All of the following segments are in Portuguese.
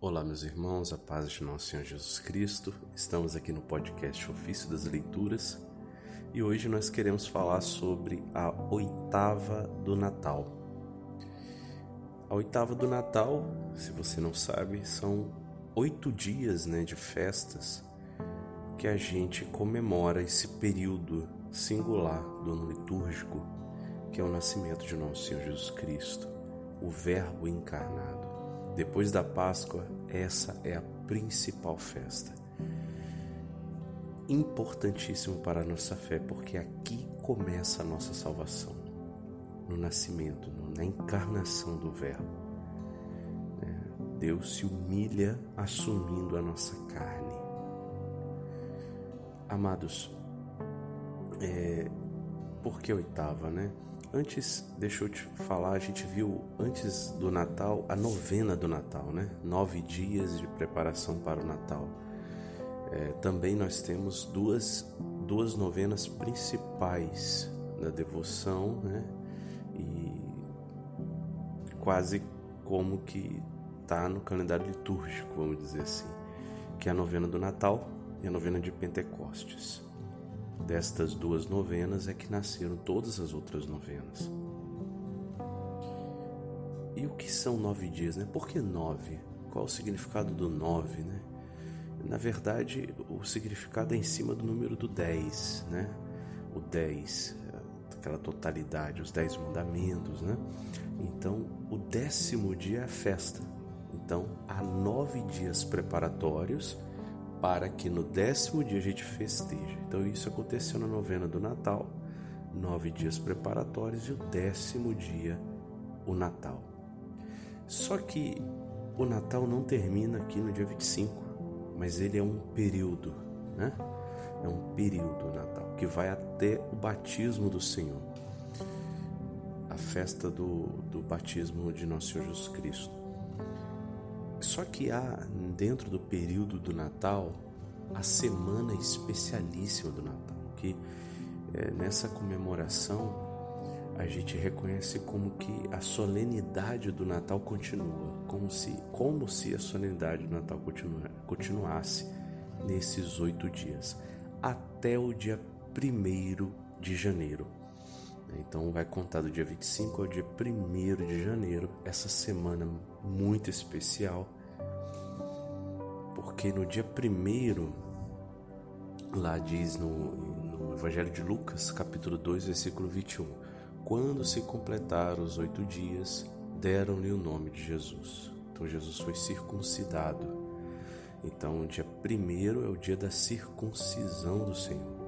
Olá, meus irmãos, a paz de nosso Senhor Jesus Cristo. Estamos aqui no podcast Ofício das Leituras e hoje nós queremos falar sobre a oitava do Natal. A oitava do Natal, se você não sabe, são oito dias né, de festas que a gente comemora esse período singular do ano litúrgico, que é o nascimento de nosso Senhor Jesus Cristo, o Verbo encarnado. Depois da Páscoa, essa é a principal festa. Importantíssimo para a nossa fé, porque aqui começa a nossa salvação no nascimento, na encarnação do Verbo. Né? Deus se humilha assumindo a nossa carne. Amados, é, por que oitava, né? Antes, deixa eu te falar, a gente viu antes do Natal a novena do Natal, né? Nove dias de preparação para o Natal. É, também nós temos duas, duas novenas principais da devoção, né? E quase como que tá no calendário litúrgico, vamos dizer assim, que é a novena do Natal e a novena de Pentecostes destas duas novenas é que nasceram todas as outras novenas. E o que são nove dias, né? Por que nove? Qual o significado do nove, né? Na verdade, o significado é em cima do número do dez, né? O dez, aquela totalidade, os dez mandamentos, né? Então, o décimo dia é a festa. Então, há nove dias preparatórios para que no décimo dia a gente festeje. Então isso aconteceu na novena do Natal, nove dias preparatórios e o décimo dia o Natal. Só que o Natal não termina aqui no dia 25, mas ele é um período, né? É um período o Natal que vai até o batismo do Senhor, a festa do, do batismo de nosso Senhor Jesus Cristo. Só que há dentro do período do Natal a semana especialíssima do Natal, que é, nessa comemoração a gente reconhece como que a solenidade do Natal continua, como se, como se a solenidade do Natal continua, continuasse nesses oito dias, até o dia 1 de janeiro. Então vai contar do dia 25 ao dia 1 de janeiro, essa semana muito especial, porque no dia 1 lá diz no, no Evangelho de Lucas, capítulo 2, versículo 21, quando se completaram os oito dias, deram-lhe o nome de Jesus. Então Jesus foi circuncidado. Então o dia 1 é o dia da circuncisão do Senhor.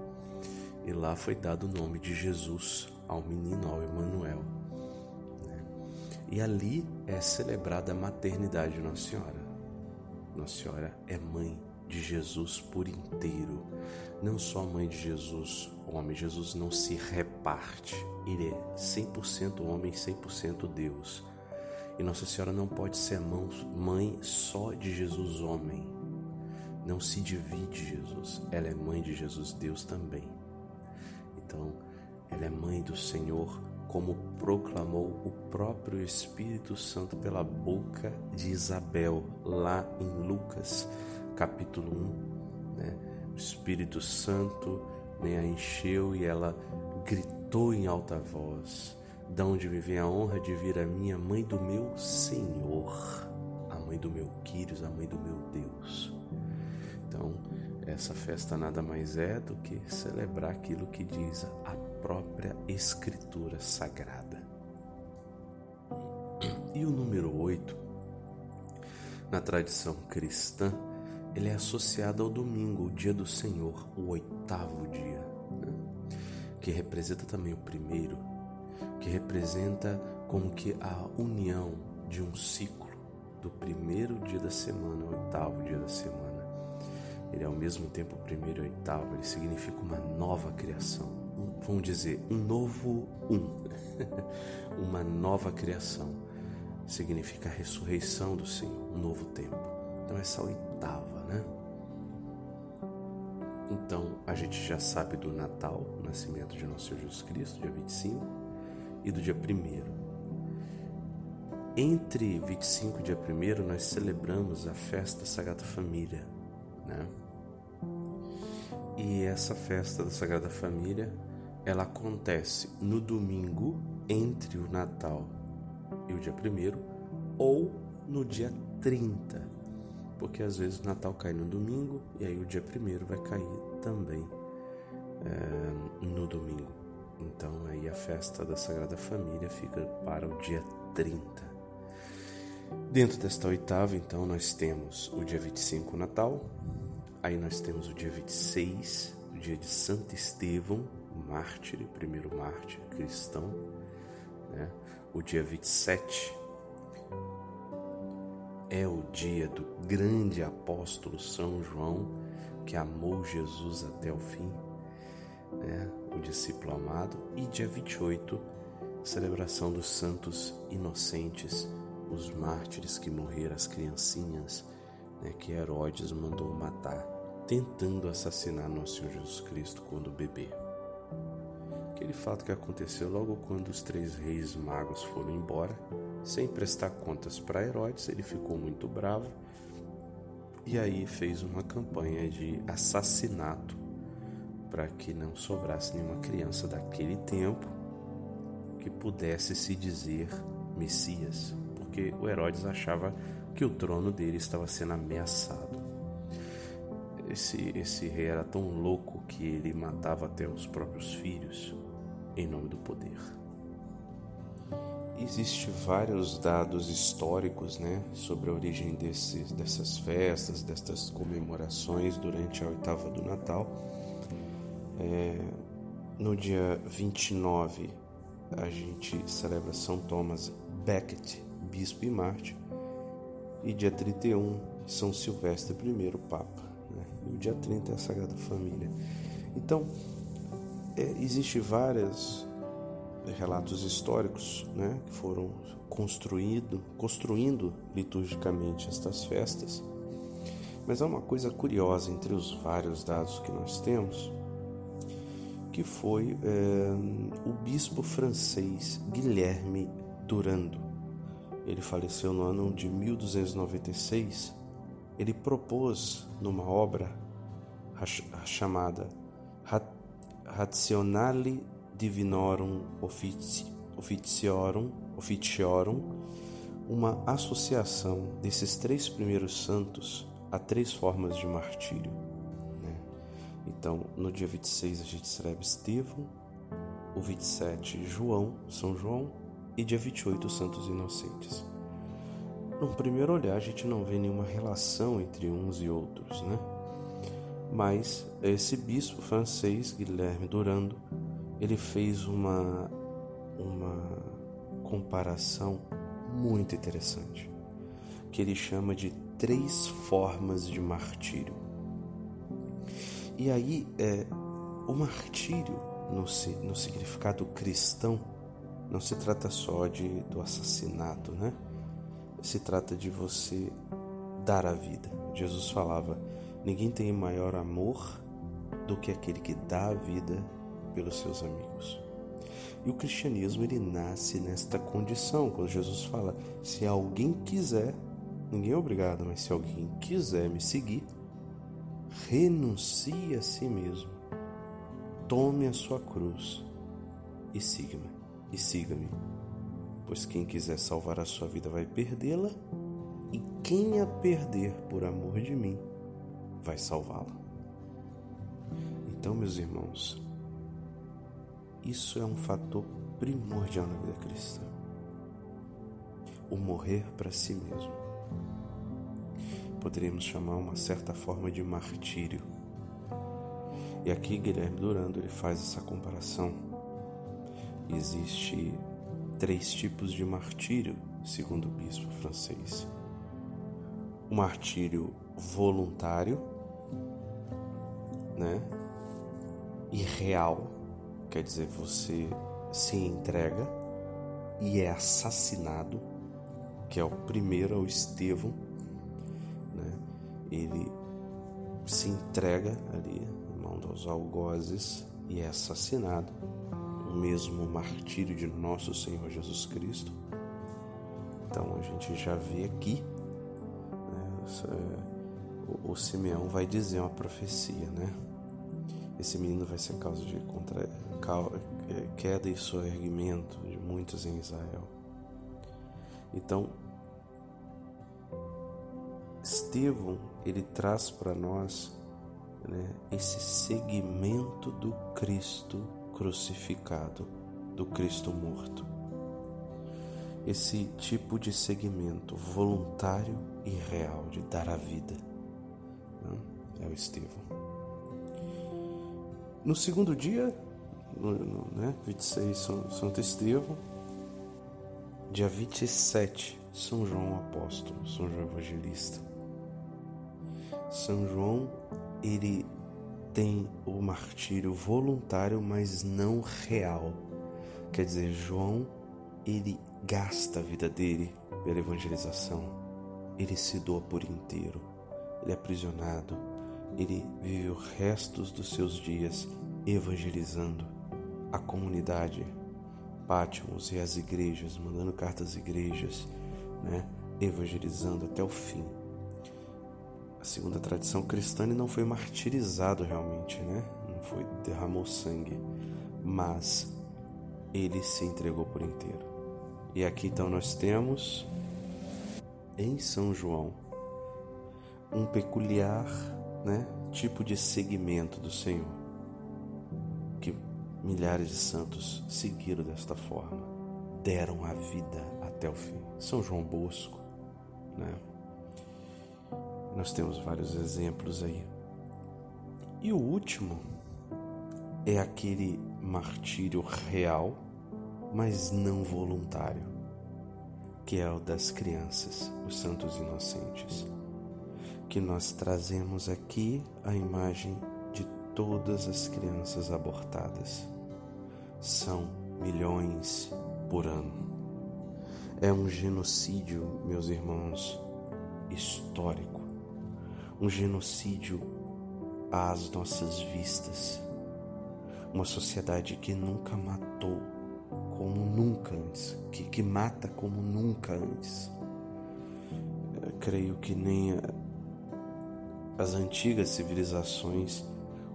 E lá foi dado o nome de Jesus ao menino, ao Emanuel. E ali é celebrada a maternidade de Nossa Senhora. Nossa Senhora é mãe de Jesus por inteiro. Não só mãe de Jesus, homem. Jesus não se reparte. Ele é 100% homem, 100% Deus. E Nossa Senhora não pode ser mãe só de Jesus, homem. Não se divide Jesus. Ela é mãe de Jesus, Deus também. Então, ela é mãe do Senhor, como proclamou o próprio Espírito Santo pela boca de Isabel, lá em Lucas, capítulo 1. Né? O Espírito Santo né, a encheu e ela gritou em alta voz: Da onde me vem a honra de vir a minha mãe do meu Senhor, a mãe do meu Quírios, a mãe do meu Deus. Então, essa festa nada mais é do que celebrar aquilo que diz a própria Escritura Sagrada. E o número 8, na tradição cristã, ele é associado ao domingo, o dia do Senhor, o oitavo dia, né? que representa também o primeiro, que representa como que a união de um ciclo do primeiro dia da semana ao oitavo dia da semana. Ele é ao mesmo tempo o primeiro e o oitavo, ele significa uma nova criação, vamos dizer, um novo um, uma nova criação. Significa a ressurreição do Senhor, um novo tempo. Então, essa oitava, né? Então, a gente já sabe do Natal, o nascimento de nosso Senhor Jesus Cristo, dia 25, e do dia 1. entre 25 e dia 1 nós celebramos a festa da Sagrada Família, né? E essa festa da Sagrada Família, ela acontece no domingo entre o Natal e o dia 1 ou no dia 30, porque às vezes o Natal cai no domingo e aí o dia 1 vai cair também é, no domingo. Então aí a festa da Sagrada Família fica para o dia 30. Dentro desta oitava, então, nós temos o dia 25, Natal. Aí nós temos o dia 26, o dia de Santo Estevão, mártir, primeiro mártir cristão. Né? O dia 27 é o dia do grande apóstolo São João, que amou Jesus até o fim né, o discípulo amado, e dia 28, celebração dos santos inocentes, os mártires que morreram, as criancinhas né, que Herodes mandou matar, tentando assassinar nosso Senhor Jesus Cristo quando bebê. Aquele fato que aconteceu logo quando os três reis magos foram embora, sem prestar contas para Herodes, ele ficou muito bravo e aí fez uma campanha de assassinato para que não sobrasse nenhuma criança daquele tempo que pudesse se dizer Messias, porque o Herodes achava que o trono dele estava sendo ameaçado. Esse, esse rei era tão louco que ele matava até os próprios filhos em nome do poder. Existem vários dados históricos né, sobre a origem desses, dessas festas, dessas comemorações durante a oitava do Natal é, no dia 29, a gente celebra São Thomas Becket, bispo e mártir. E dia 31, São Silvestre I, Papa. Né? E o dia 30 é a Sagrada Família. Então, é, existe vários relatos históricos né, que foram construído, construindo liturgicamente estas festas. Mas há uma coisa curiosa entre os vários dados que nós temos que foi é, o bispo francês Guilherme Durando. Ele faleceu no ano de 1296. Ele propôs numa obra chamada Rationale Divinorum Officiorum, Officiorum uma associação desses três primeiros santos a três formas de martírio então, no dia 26 a gente celebra Estevão, o 27 João, São João e dia 28 os Santos Inocentes. Num primeiro olhar a gente não vê nenhuma relação entre uns e outros, né? Mas esse bispo francês, Guilherme Durando, ele fez uma, uma comparação muito interessante, que ele chama de três formas de martírio. E aí, é, o martírio, no, no significado cristão, não se trata só de, do assassinato, né? Se trata de você dar a vida. Jesus falava: ninguém tem maior amor do que aquele que dá a vida pelos seus amigos. E o cristianismo ele nasce nesta condição, quando Jesus fala: se alguém quiser, ninguém é obrigado, mas se alguém quiser me seguir, renuncie a si mesmo, tome a sua cruz e siga-me, e siga-me. Pois quem quiser salvar a sua vida vai perdê-la, e quem a perder por amor de mim vai salvá-la. Então, meus irmãos, isso é um fator primordial na vida cristã. O morrer para si mesmo poderíamos chamar uma certa forma de martírio. E aqui Guilherme Durando ele faz essa comparação. Existe três tipos de martírio, segundo o bispo francês. O martírio voluntário, né? E real, quer dizer, você se entrega e é assassinado, que é o primeiro, é o Estevão, ele se entrega ali, mão dos algozes, e é assassinado, o mesmo martírio de nosso Senhor Jesus Cristo. Então a gente já vê aqui, né, o, o Simeão vai dizer uma profecia, né? Esse menino vai ser causa de contra, é, queda e soerguimento de muitos em Israel. Então, Estevão ele traz para nós né, esse segmento do Cristo crucificado, do Cristo morto. Esse tipo de segmento voluntário e real de dar a vida né, é o Estevão. No segundo dia, no, no, né, 26 São, Santo Estevão, dia 27 São João Apóstolo, São João Evangelista. São João, ele tem o martírio voluntário, mas não real. Quer dizer, João, ele gasta a vida dele pela evangelização. Ele se doa por inteiro. Ele é aprisionado. Ele vive os restos dos seus dias evangelizando a comunidade, Pátimos e as igrejas, mandando cartas às igrejas, né? evangelizando até o fim a segunda tradição cristã ele não foi martirizado realmente, né? Não foi derramou sangue, mas ele se entregou por inteiro. E aqui então nós temos em São João um peculiar, né, tipo de seguimento do Senhor que milhares de santos seguiram desta forma, deram a vida até o fim. São João Bosco, né? Nós temos vários exemplos aí. E o último é aquele martírio real, mas não voluntário, que é o das crianças, os santos inocentes, que nós trazemos aqui a imagem de todas as crianças abortadas. São milhões por ano. É um genocídio, meus irmãos, histórico um genocídio às nossas vistas. Uma sociedade que nunca matou como nunca antes, que, que mata como nunca antes. Eu creio que nem as antigas civilizações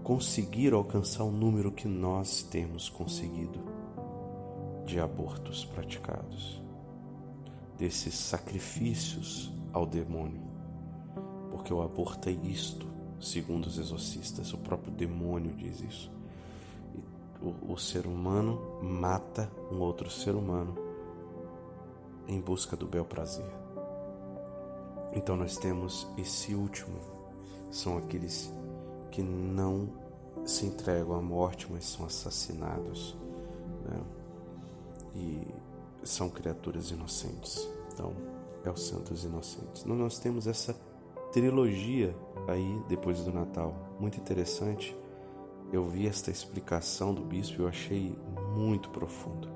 conseguiram alcançar o número que nós temos conseguido de abortos praticados, desses sacrifícios ao demônio porque o aborto é isto, segundo os exorcistas. O próprio demônio diz isso. O, o ser humano mata um outro ser humano em busca do bel prazer. Então nós temos esse último, são aqueles que não se entregam à morte, mas são assassinados. Né? E são criaturas inocentes. Então, é os santos inocentes. Nós temos essa trilogia aí depois do Natal. Muito interessante. Eu vi esta explicação do bispo e eu achei muito profundo.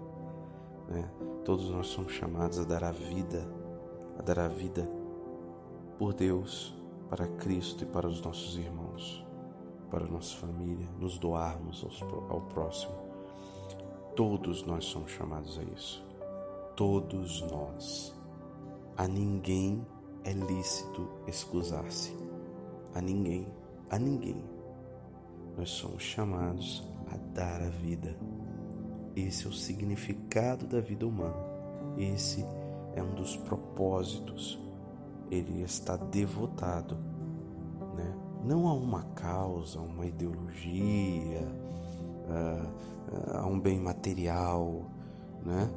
Né? Todos nós somos chamados a dar a vida, a dar a vida por Deus, para Cristo e para os nossos irmãos, para nossa família, nos doarmos ao próximo. Todos nós somos chamados a isso. Todos nós. A ninguém é lícito excusar-se. A ninguém, a ninguém. Nós somos chamados a dar a vida. Esse é o significado da vida humana. Esse é um dos propósitos. Ele está devotado, né? não a uma causa, a uma ideologia, a, a um bem material, né?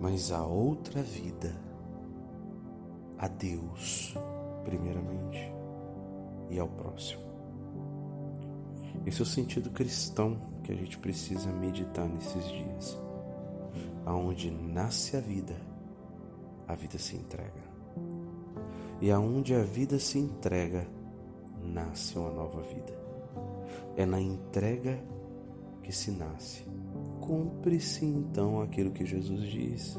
mas a outra vida a Deus, primeiramente, e ao próximo. Esse é o sentido cristão que a gente precisa meditar nesses dias. Aonde nasce a vida, a vida se entrega. E aonde a vida se entrega, nasce uma nova vida. É na entrega que se nasce. Cumpre-se então aquilo que Jesus diz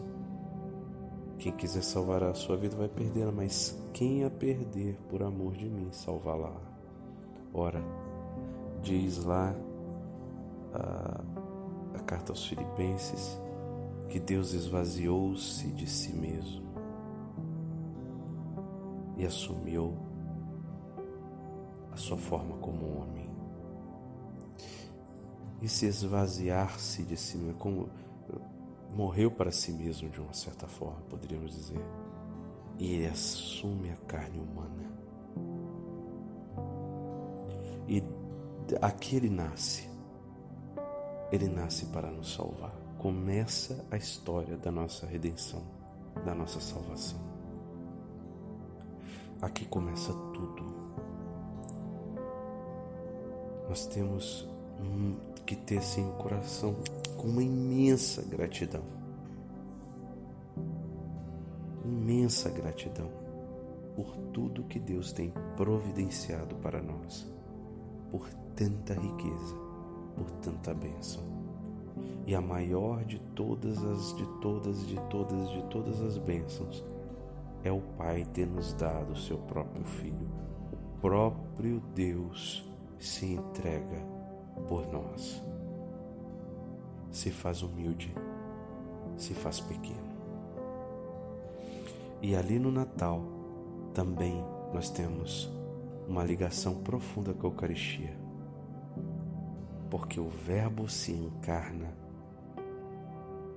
quem quiser salvar a sua vida vai perdê-la, mas quem a perder por amor de mim salvá-la. Ora, diz lá a, a carta aos Filipenses que Deus esvaziou-se de si mesmo, assumiu a sua forma como homem. E se esvaziar-se de si mesmo, como morreu para si mesmo de uma certa forma, poderíamos dizer. E ele assume a carne humana. E aqui ele nasce. Ele nasce para nos salvar. Começa a história da nossa redenção, da nossa salvação. Aqui começa tudo. Nós temos que ter sim o coração com uma imensa gratidão. Imensa gratidão por tudo que Deus tem providenciado para nós, por tanta riqueza, por tanta bênção. E a maior de todas as de todas de todas de todas as bênçãos é o Pai ter nos dado o seu próprio filho. O próprio Deus se entrega por nós. Se faz humilde, se faz pequeno. E ali no Natal também nós temos uma ligação profunda com a Eucaristia, porque o Verbo se encarna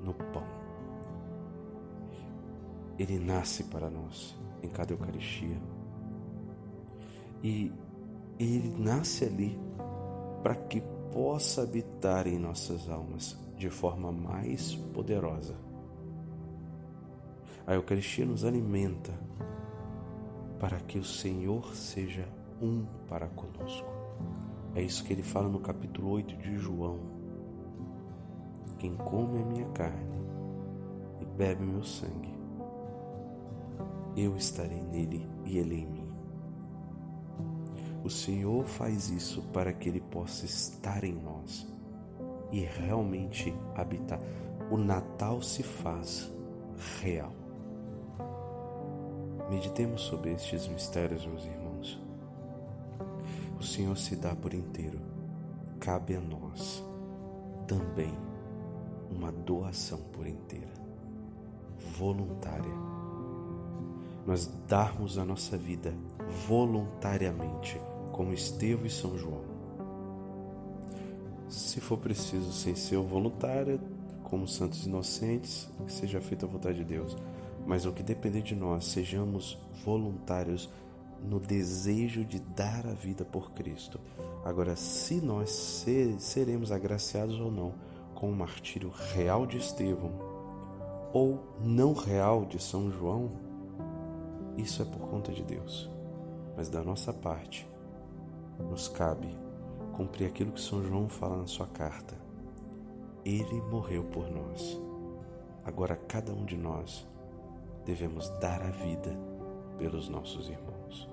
no pão. Ele nasce para nós em cada Eucaristia. E ele nasce ali para que possa habitar em nossas almas de forma mais poderosa. A Eucaristia nos alimenta para que o Senhor seja um para conosco. É isso que ele fala no capítulo 8 de João. Quem come a minha carne e bebe meu sangue, eu estarei nele e ele em mim. O Senhor faz isso para que Ele possa estar em nós e realmente habitar. O Natal se faz real. Meditemos sobre estes mistérios, meus irmãos. O Senhor se dá por inteiro. Cabe a nós também uma doação por inteira, voluntária. Nós darmos a nossa vida voluntariamente como Estevão e São João. Se for preciso, sem ser voluntário, como santos inocentes, que seja feita a vontade de Deus. Mas o que depender de nós, sejamos voluntários no desejo de dar a vida por Cristo. Agora, se nós ser, seremos agraciados ou não com o martírio real de Estevão ou não real de São João, isso é por conta de Deus. Mas da nossa parte, nos cabe cumprir aquilo que São João fala na sua carta. Ele morreu por nós. Agora cada um de nós devemos dar a vida pelos nossos irmãos.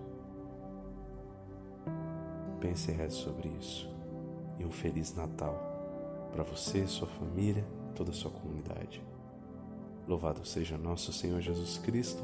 Pense e reze sobre isso. E um Feliz Natal para você, sua família, toda a sua comunidade. Louvado seja nosso Senhor Jesus Cristo,